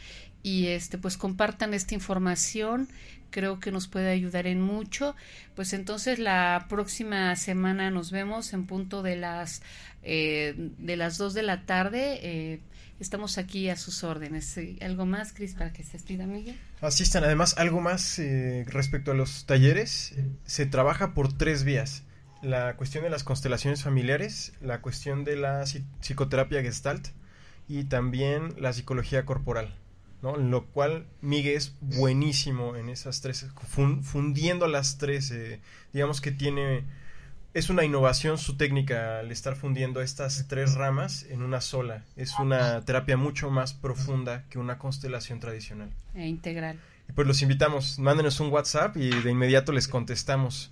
y este pues compartan esta información. Creo que nos puede ayudar en mucho. Pues entonces la próxima semana nos vemos en punto de las eh, de las 2 de la tarde eh, estamos aquí a sus órdenes algo más Cris para que se despida Miguel Asistan, además, algo más eh, respecto a los talleres, se trabaja por tres vías. La cuestión de las constelaciones familiares, la cuestión de la psi- psicoterapia gestalt y también la psicología corporal, ¿no? Lo cual Miguel es buenísimo en esas tres, fun- fundiendo las tres, eh, digamos que tiene, es una innovación su técnica al estar fundiendo estas tres ramas en una sola. Es una terapia mucho más profunda que una constelación tradicional. e integral Y pues los invitamos, mándenos un WhatsApp y de inmediato les contestamos.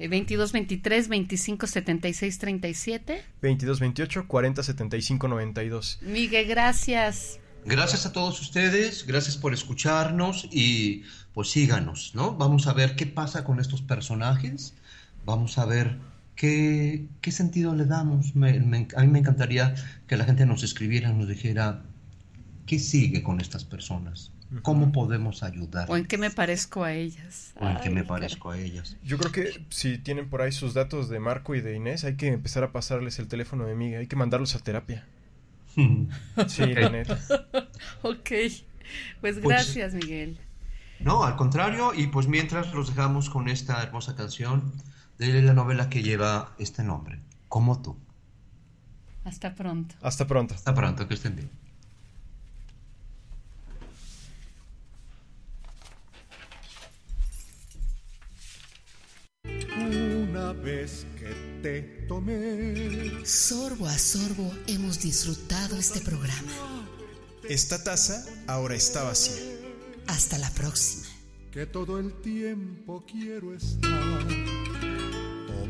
Eh, 22 23 25 76 37 22 28 40 75 92. Miguel gracias Gracias a todos ustedes, gracias por escucharnos y pues síganos, ¿no? Vamos a ver qué pasa con estos personajes, vamos a ver qué, qué sentido le damos. Me- me- a mí me encantaría que la gente nos escribiera, nos dijera qué sigue con estas personas, cómo podemos ayudar o en qué me parezco a ellas o en qué me parezco a ellas. Yo creo que si tienen por ahí sus datos de Marco y de Inés, hay que empezar a pasarles el teléfono de Miguel, hay que mandarlos a terapia. *laughs* Sí, la *laughs* neta. Ok, pues Pues- gracias Miguel. No, al contrario, y pues mientras los dejamos con esta hermosa canción de la novela que lleva este nombre, como tú. Hasta pronto. Hasta pronto. Hasta pronto, que estén bien. Una vez que te tomé. Sorbo a sorbo hemos disfrutado este programa. Esta taza ahora está vacía. Hasta la próxima. Que todo el tiempo quiero estar